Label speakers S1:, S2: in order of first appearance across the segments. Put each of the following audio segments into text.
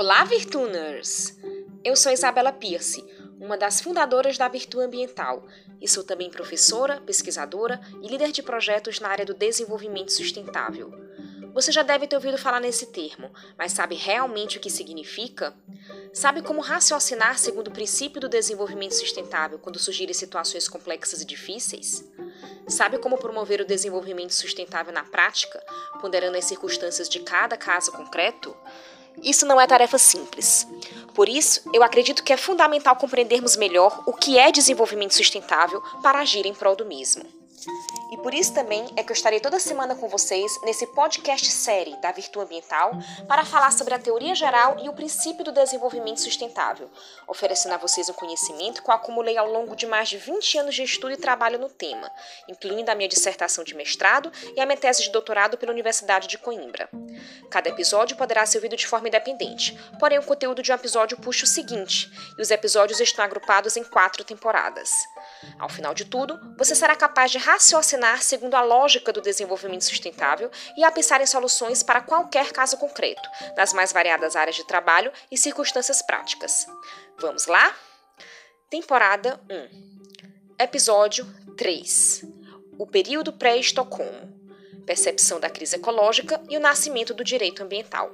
S1: Olá, Virtuners! Eu sou Isabela Pierce, uma das fundadoras da Virtu Ambiental, e sou também professora, pesquisadora e líder de projetos na área do desenvolvimento sustentável. Você já deve ter ouvido falar nesse termo, mas sabe realmente o que significa? Sabe como raciocinar segundo o princípio do desenvolvimento sustentável quando surgirem situações complexas e difíceis? Sabe como promover o desenvolvimento sustentável na prática, ponderando as circunstâncias de cada caso concreto? Isso não é tarefa simples. Por isso, eu acredito que é fundamental compreendermos melhor o que é desenvolvimento sustentável para agir em prol do mesmo. E por isso também é que eu estarei toda semana com vocês nesse podcast série da Virtu Ambiental para falar sobre a teoria geral e o princípio do desenvolvimento sustentável, oferecendo a vocês um conhecimento que eu acumulei ao longo de mais de 20 anos de estudo e trabalho no tema, incluindo a minha dissertação de mestrado e a minha tese de doutorado pela Universidade de Coimbra. Cada episódio poderá ser ouvido de forma independente, porém o conteúdo de um episódio puxa o seguinte, e os episódios estão agrupados em quatro temporadas. Ao final de tudo, você será capaz de raciocinar segundo a lógica do desenvolvimento sustentável e a pensar em soluções para qualquer caso concreto, nas mais variadas áreas de trabalho e circunstâncias práticas. Vamos lá? Temporada 1 Episódio 3 O período pré-Estocolmo Percepção da crise ecológica e o nascimento do direito ambiental.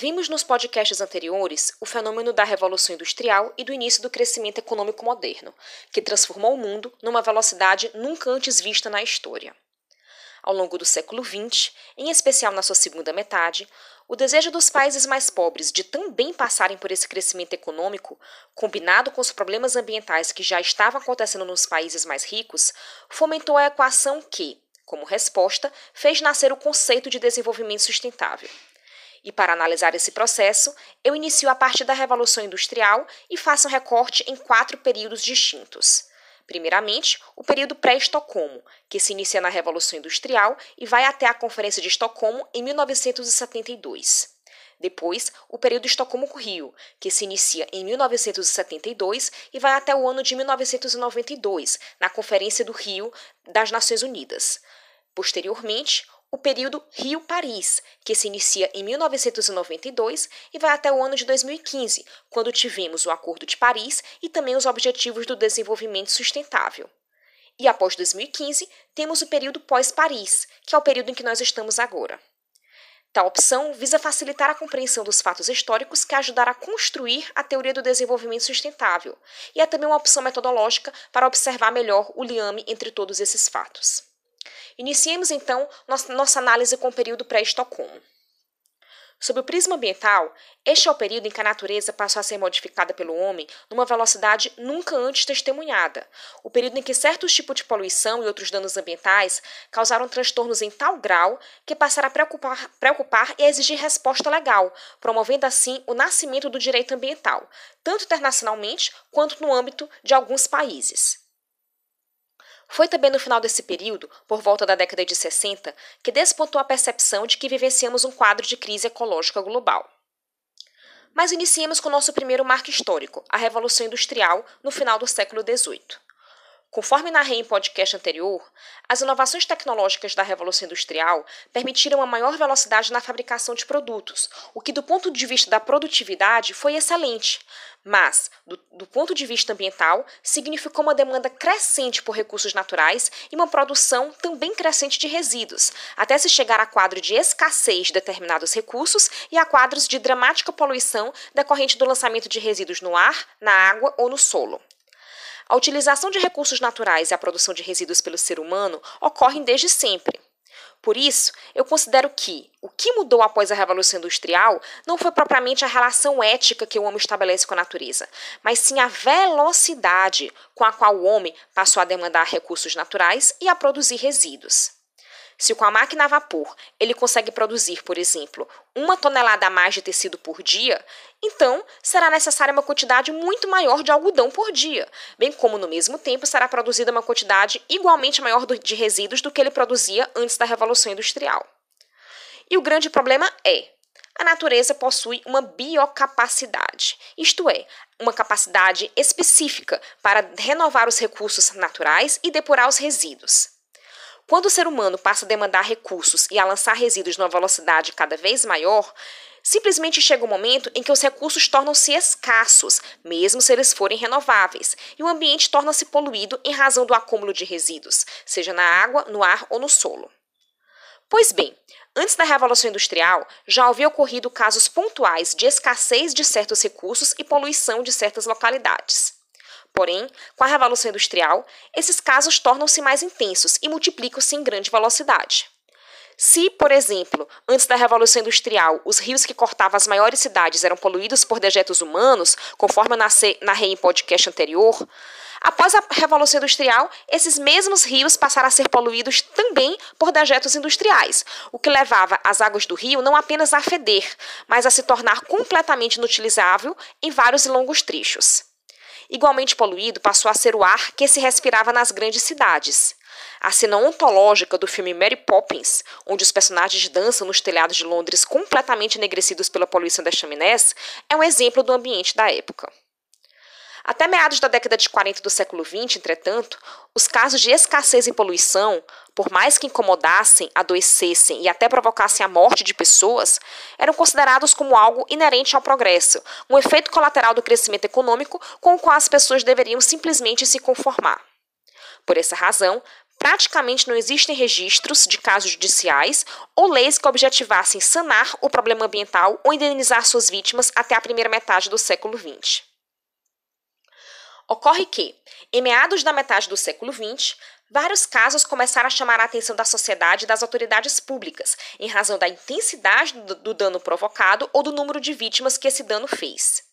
S1: Vimos nos podcasts anteriores o fenômeno da Revolução Industrial e do início do crescimento econômico moderno, que transformou o mundo numa velocidade nunca antes vista na história. Ao longo do século XX, em especial na sua segunda metade, o desejo dos países mais pobres de também passarem por esse crescimento econômico, combinado com os problemas ambientais que já estavam acontecendo nos países mais ricos, fomentou a equação que, como resposta, fez nascer o conceito de desenvolvimento sustentável. E para analisar esse processo, eu inicio a partir da Revolução Industrial e faço um recorte em quatro períodos distintos. Primeiramente, o período pré-Estocolmo, que se inicia na Revolução Industrial e vai até a Conferência de Estocolmo em 1972. Depois, o período Estocolmo-Rio, que se inicia em 1972 e vai até o ano de 1992, na Conferência do Rio das Nações Unidas. Posteriormente, o período Rio-Paris, que se inicia em 1992 e vai até o ano de 2015, quando tivemos o Acordo de Paris e também os Objetivos do Desenvolvimento Sustentável. E após 2015, temos o período pós-Paris, que é o período em que nós estamos agora. Tal opção visa facilitar a compreensão dos fatos históricos que ajudará a construir a teoria do desenvolvimento sustentável, e é também uma opção metodológica para observar melhor o liame entre todos esses fatos. Iniciemos então nossa análise com o período pré-Estocolmo. Sob o prisma ambiental, este é o período em que a natureza passou a ser modificada pelo homem numa velocidade nunca antes testemunhada. O período em que certos tipos de poluição e outros danos ambientais causaram transtornos em tal grau que passaram a preocupar, preocupar e a exigir resposta legal, promovendo assim o nascimento do direito ambiental, tanto internacionalmente quanto no âmbito de alguns países. Foi também no final desse período, por volta da década de 60, que despontou a percepção de que vivenciamos um quadro de crise ecológica global. Mas iniciemos com o nosso primeiro marco histórico, a Revolução Industrial, no final do século XVIII. Conforme narrei em podcast anterior, as inovações tecnológicas da Revolução Industrial permitiram uma maior velocidade na fabricação de produtos, o que, do ponto de vista da produtividade, foi excelente, mas, do, do, ponto de vista ambiental, significou uma demanda crescente por recursos naturais e uma produção também crescente de resíduos, até se chegar a quadro de escassez de determinados recursos e a quadros de dramática poluição decorrente do lançamento de resíduos no ar, na água ou no solo. A utilização de recursos naturais e a produção de resíduos pelo ser humano ocorrem desde sempre. Por isso, eu considero que o que mudou após a Revolução Industrial não foi propriamente a relação ética que o homem estabelece com a natureza, mas sim a velocidade com a qual o homem passou a demandar recursos naturais e a produzir resíduos. Se com a máquina a vapor ele consegue produzir, por exemplo, uma tonelada a mais de tecido por dia, então será necessária uma quantidade muito maior de algodão por dia, bem como no mesmo tempo será produzida uma quantidade igualmente maior de resíduos do que ele produzia antes da Revolução Industrial. E o grande problema é a natureza possui uma biocapacidade, isto é, uma capacidade específica para renovar os recursos naturais e depurar os resíduos. Quando o ser humano passa a demandar recursos e a lançar resíduos numa velocidade cada vez maior, Simplesmente chega um momento em que os recursos tornam-se escassos, mesmo se eles forem renováveis, e o ambiente torna-se poluído em razão do acúmulo de resíduos, seja na água, no ar ou no solo. Pois bem, antes da Revolução Industrial, já havia ocorrido casos pontuais de escassez de certos recursos e poluição de certas localidades. Porém, com a Revolução Industrial, esses casos tornam-se mais intensos e multiplicam-se em grande velocidade. Se, por exemplo, antes da Revolução Industrial, os rios que cortavam as maiores cidades eram poluídos por dejetos humanos, conforme eu narrei em podcast anterior, após a Revolução Industrial, esses mesmos rios passaram a ser poluídos também por dejetos industriais, o que levava as águas do rio não apenas a feder, mas a se tornar completamente inutilizável em vários e longos trechos. Igualmente poluído passou a ser o ar que se respirava nas grandes cidades. A cena ontológica do filme Mary Poppins, onde os personagens dançam nos telhados de Londres completamente enegrecidos pela poluição das chaminés, é um exemplo do ambiente da época. Até meados da década de 40 do século XX, entretanto, os casos de escassez e poluição, por mais que incomodassem, adoecessem e até provocassem a morte de pessoas, eram considerados como algo inerente ao progresso, um efeito colateral do crescimento econômico com o qual as pessoas deveriam simplesmente se conformar. Por essa razão, praticamente não existem registros de casos judiciais ou leis que objetivassem sanar o problema ambiental ou indenizar suas vítimas até a primeira metade do século XX. Ocorre que, em meados da metade do século XX, vários casos começaram a chamar a atenção da sociedade e das autoridades públicas, em razão da intensidade do dano provocado ou do número de vítimas que esse dano fez.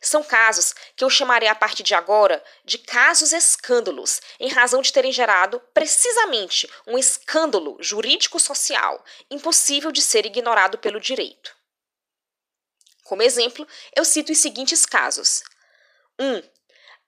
S1: São casos que eu chamarei a partir de agora de casos escândalos, em razão de terem gerado precisamente um escândalo jurídico-social impossível de ser ignorado pelo direito. Como exemplo, eu cito os seguintes casos: 1. Um,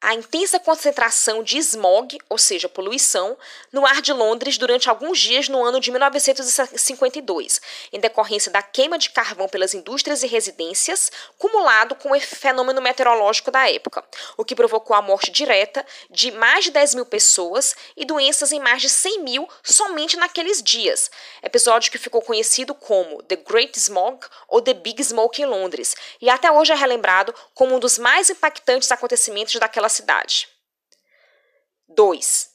S1: a intensa concentração de smog, ou seja, poluição, no ar de Londres durante alguns dias no ano de 1952, em decorrência da queima de carvão pelas indústrias e residências, cumulado com o fenômeno meteorológico da época, o que provocou a morte direta de mais de 10 mil pessoas e doenças em mais de 100 mil somente naqueles dias, episódio que ficou conhecido como The Great Smog ou The Big Smoke em Londres, e até hoje é relembrado como um dos mais impactantes acontecimentos daquela naquela cidade. 2.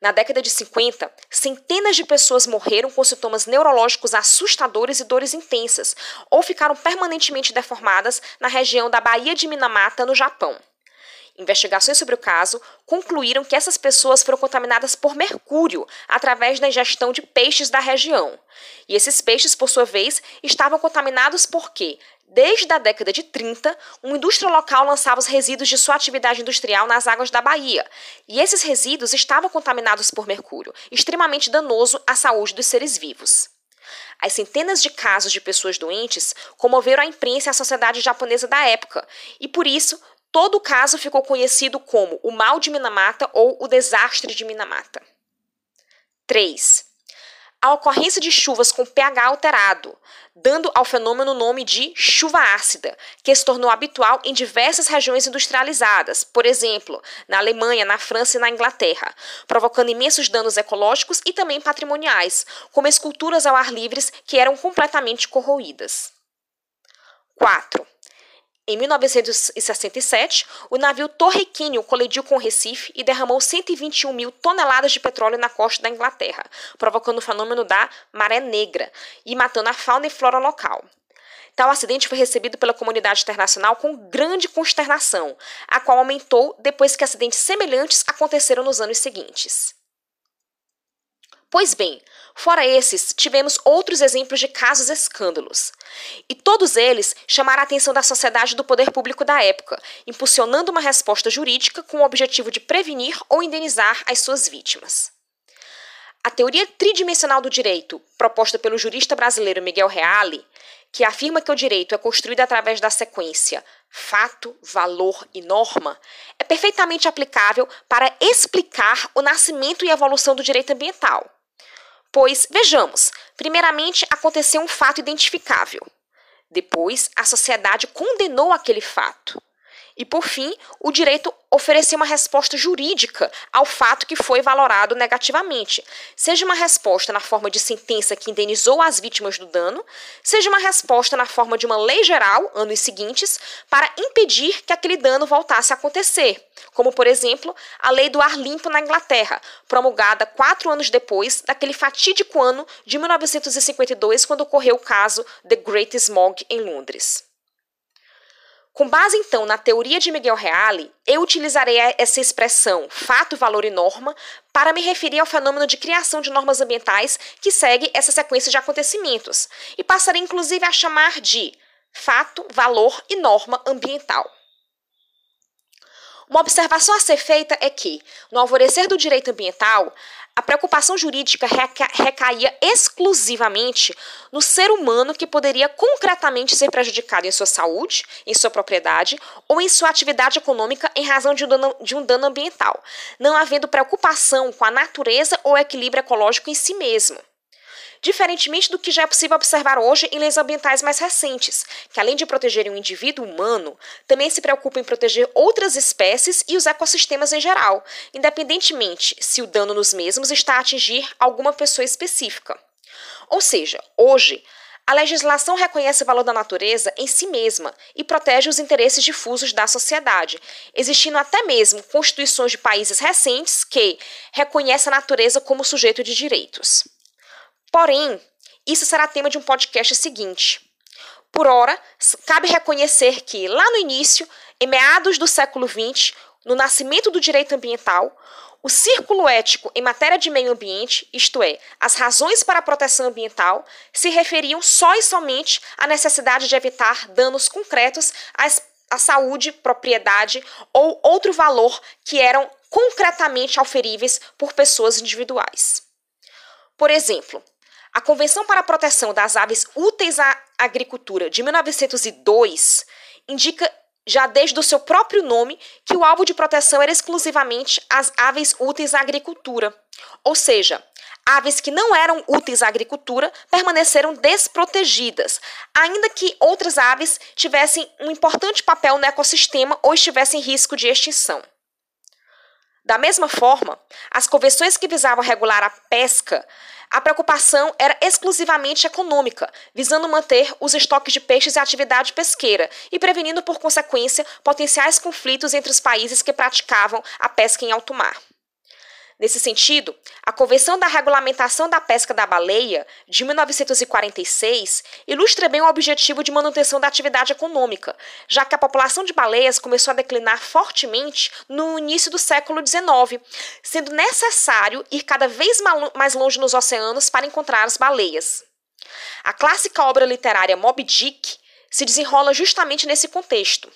S1: Na década de 50, centenas de pessoas morreram com sintomas neurológicos assustadores e dores intensas, ou ficaram permanentemente deformadas na região da Baía de Minamata, no Japão. Investigações sobre o caso concluíram que essas pessoas foram contaminadas por mercúrio através da ingestão de peixes da região. E esses peixes, por sua vez, estavam contaminados porque, desde a década de 30, uma indústria local lançava os resíduos de sua atividade industrial nas águas da Bahia. E esses resíduos estavam contaminados por mercúrio, extremamente danoso à saúde dos seres vivos. As centenas de casos de pessoas doentes comoveram a imprensa e a sociedade japonesa da época, e por isso Todo o caso ficou conhecido como o mal de Minamata ou o desastre de Minamata. 3. A ocorrência de chuvas com pH alterado, dando ao fenômeno o nome de chuva ácida, que se tornou habitual em diversas regiões industrializadas, por exemplo, na Alemanha, na França e na Inglaterra, provocando imensos danos ecológicos e também patrimoniais, como esculturas ao ar livre que eram completamente corroídas. 4. Em 1967, o navio Torrequinho colidiu com o Recife e derramou 121 mil toneladas de petróleo na costa da Inglaterra, provocando o fenômeno da maré negra e matando a fauna e flora local. Tal acidente foi recebido pela comunidade internacional com grande consternação, a qual aumentou depois que acidentes semelhantes aconteceram nos anos seguintes. Pois bem, fora esses, tivemos outros exemplos de casos escândalos. E todos eles chamaram a atenção da sociedade e do poder público da época, impulsionando uma resposta jurídica com o objetivo de prevenir ou indenizar as suas vítimas. A teoria tridimensional do direito, proposta pelo jurista brasileiro Miguel Reale, que afirma que o direito é construído através da sequência fato, valor e norma, é perfeitamente aplicável para explicar o nascimento e evolução do direito ambiental. Pois, vejamos, primeiramente aconteceu um fato identificável. Depois, a sociedade condenou aquele fato. E, por fim, o direito oferecer uma resposta jurídica ao fato que foi valorado negativamente, seja uma resposta na forma de sentença que indenizou as vítimas do dano, seja uma resposta na forma de uma lei geral, anos seguintes, para impedir que aquele dano voltasse a acontecer, como, por exemplo, a Lei do Ar Limpo na Inglaterra, promulgada quatro anos depois daquele fatídico ano de 1952, quando ocorreu o caso The Great Smog em Londres. Com base, então, na teoria de Miguel Reale, eu utilizarei essa expressão fato, valor e norma para me referir ao fenômeno de criação de normas ambientais que segue essa sequência de acontecimentos, e passarei inclusive a chamar de fato, valor e norma ambiental. Uma observação a ser feita é que, no alvorecer do direito ambiental, a preocupação jurídica reca recaía exclusivamente no ser humano que poderia concretamente ser prejudicado em sua saúde, em sua propriedade ou em sua atividade econômica em razão de um dano, de um dano ambiental, não havendo preocupação com a natureza ou equilíbrio ecológico em si mesmo diferentemente do que já é possível observar hoje em leis ambientais mais recentes, que além de protegerem o indivíduo humano, também se preocupam em proteger outras espécies e os ecossistemas em geral, independentemente se o dano nos mesmos está a atingir alguma pessoa específica. Ou seja, hoje, a legislação reconhece o valor da natureza em si mesma e protege os interesses difusos da sociedade, existindo até mesmo constituições de países recentes que reconhecem a natureza como sujeito de direitos. Porém, isso será tema de um podcast seguinte. Por ora, cabe reconhecer que, lá no início, em meados do século XX, no nascimento do direito ambiental, o círculo ético em matéria de meio ambiente, isto é, as razões para a proteção ambiental, se referiam só e somente à necessidade de evitar danos concretos à saúde, propriedade ou outro valor que eram concretamente auferíveis por pessoas individuais. Por exemplo, a Convenção para a Proteção das Aves Úteis à Agricultura de 1902 indica já desde o seu próprio nome que o alvo de proteção era exclusivamente as aves úteis à agricultura. Ou seja, aves que não eram úteis à agricultura permaneceram desprotegidas, ainda que outras aves tivessem um importante papel no ecossistema ou estivessem em risco de extinção. Da mesma forma, as convenções que visavam regular a pesca a preocupação era exclusivamente econômica, visando manter os estoques de peixes e atividade pesqueira e prevenindo, por consequência, potenciais conflitos entre os países que praticavam a pesca em alto mar. Nesse sentido, a Convenção da Regulamentação da Pesca da Baleia, de 1946, ilustra bem o objetivo de manutenção da atividade econômica, já que a população de baleias começou a declinar fortemente no início do século XIX, sendo necessário ir cada vez mais longe nos oceanos para encontrar as baleias. A clássica obra literária Moby Dick se desenrola justamente nesse contexto.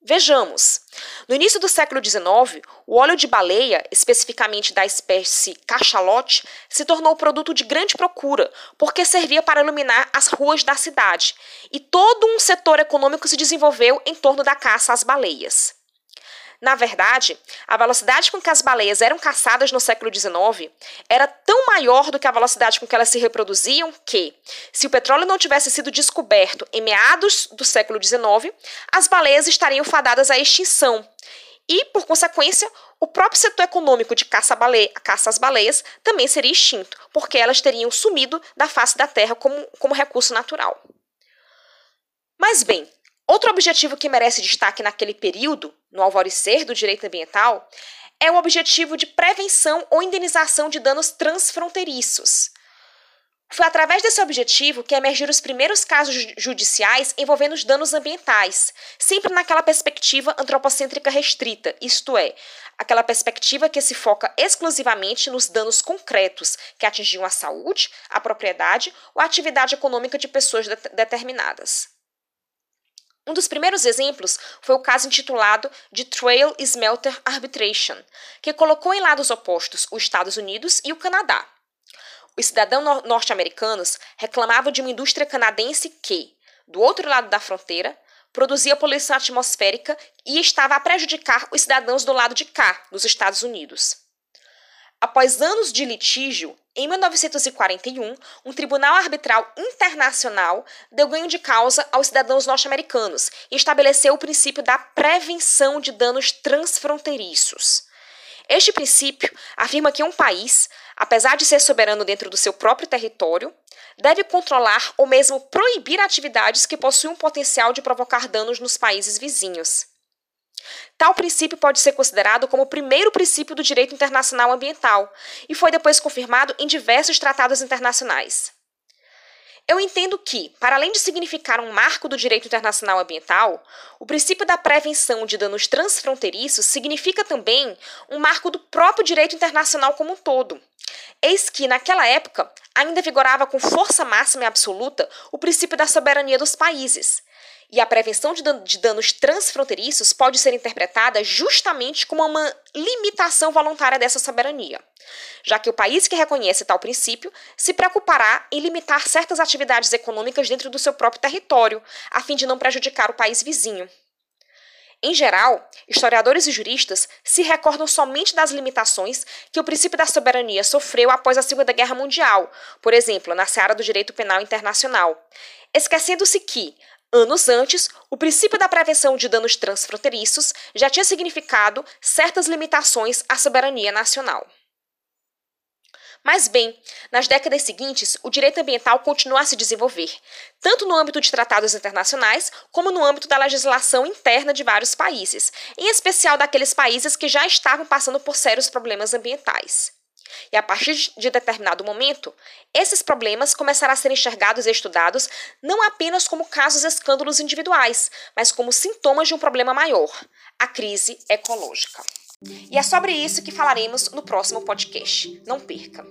S1: Vejamos. No início do século XIX, o óleo de baleia, especificamente da espécie cachalote, se tornou produto de grande procura, porque servia para iluminar as ruas da cidade, e todo um setor econômico se desenvolveu em torno da caça às baleias. Na verdade, a velocidade com que as baleias eram caçadas no século XIX era tão maior do que a velocidade com que elas se reproduziam que, se o petróleo não tivesse sido descoberto em meados do século XIX, as baleias estariam fadadas à extinção. E, por consequência, o próprio setor econômico de caça, baleia, caça às baleias também seria extinto, porque elas teriam sumido da face da terra como, como recurso natural. Mas bem, Outro objetivo que merece destaque naquele período, no alvorecer do direito ambiental, é o objetivo de prevenção ou indenização de danos transfronteiriços. Foi através desse objetivo que emergiram os primeiros casos judiciais envolvendo os danos ambientais, sempre naquela perspectiva antropocêntrica restrita, isto é, aquela perspectiva que se foca exclusivamente nos danos concretos que atingiam a saúde, a propriedade ou a atividade econômica de pessoas de determinadas. Um dos primeiros exemplos foi o caso intitulado de Trail Smelter Arbitration, que colocou em lados opostos os Estados Unidos e o Canadá. Os cidadãos norte-americanos reclamavam de uma indústria canadense que, do outro lado da fronteira, produzia poluição atmosférica e estava a prejudicar os cidadãos do lado de cá, dos Estados Unidos. Após anos de litígio, Em 1941, um tribunal arbitral internacional deu ganho de causa aos cidadãos norte-americanos e estabeleceu o princípio da prevenção de danos transfronteiriços. Este princípio afirma que um país, apesar de ser soberano dentro do seu próprio território, deve controlar ou mesmo proibir atividades que possuem um potencial de provocar danos nos países vizinhos. Tal princípio pode ser considerado como o primeiro princípio do direito internacional ambiental e foi depois confirmado em diversos tratados internacionais. Eu entendo que, para além de significar um marco do direito internacional ambiental, o princípio da prevenção de danos transfronteiriços significa também um marco do próprio direito internacional como um todo. Eis que, naquela época, ainda vigorava com força máxima e absoluta o princípio da soberania dos países, e a prevenção de, dan de danos transfronteiriços pode ser interpretada justamente como uma limitação voluntária dessa soberania, já que o país que reconhece tal princípio se preocupará em limitar certas atividades econômicas dentro do seu próprio território, a fim de não prejudicar o país vizinho. Em geral, historiadores e juristas se recordam somente das limitações que o princípio da soberania sofreu após a Segunda Guerra Mundial, por exemplo, na seara do direito penal internacional, esquecendo-se que, Anos antes, o princípio da prevenção de danos transfronteiriços já tinha significado certas limitações à soberania nacional. Mas bem, nas décadas seguintes, o direito ambiental continuou a se desenvolver, tanto no âmbito de tratados internacionais, como no âmbito da legislação interna de vários países, em especial daqueles países que já estavam passando por sérios problemas ambientais. E a partir de determinado momento, esses problemas começaram a ser enxergados e estudados não apenas como casos escândalos individuais, mas como sintomas de um problema maior, a crise ecológica. E é sobre isso que falaremos no próximo podcast. Não perca!